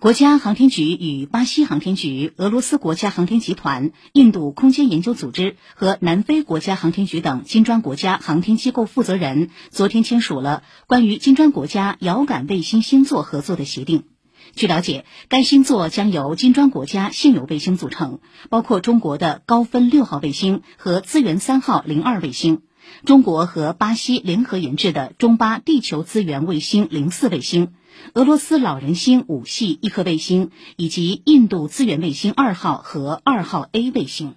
国家航天局与巴西航天局、俄罗斯国家航天集团、印度空间研究组织和南非国家航天局等金砖国家航天机构负责人昨天签署了关于金砖国家遥感卫星星座合作的协定。据了解，该星座将由金砖国家现有卫星组成，包括中国的高分六号卫星和资源三号零二卫星，中国和巴西联合研制的中巴地球资源卫星零四卫星。俄罗斯老人星五系一颗卫星，以及印度资源卫星二号和二号 A 卫星。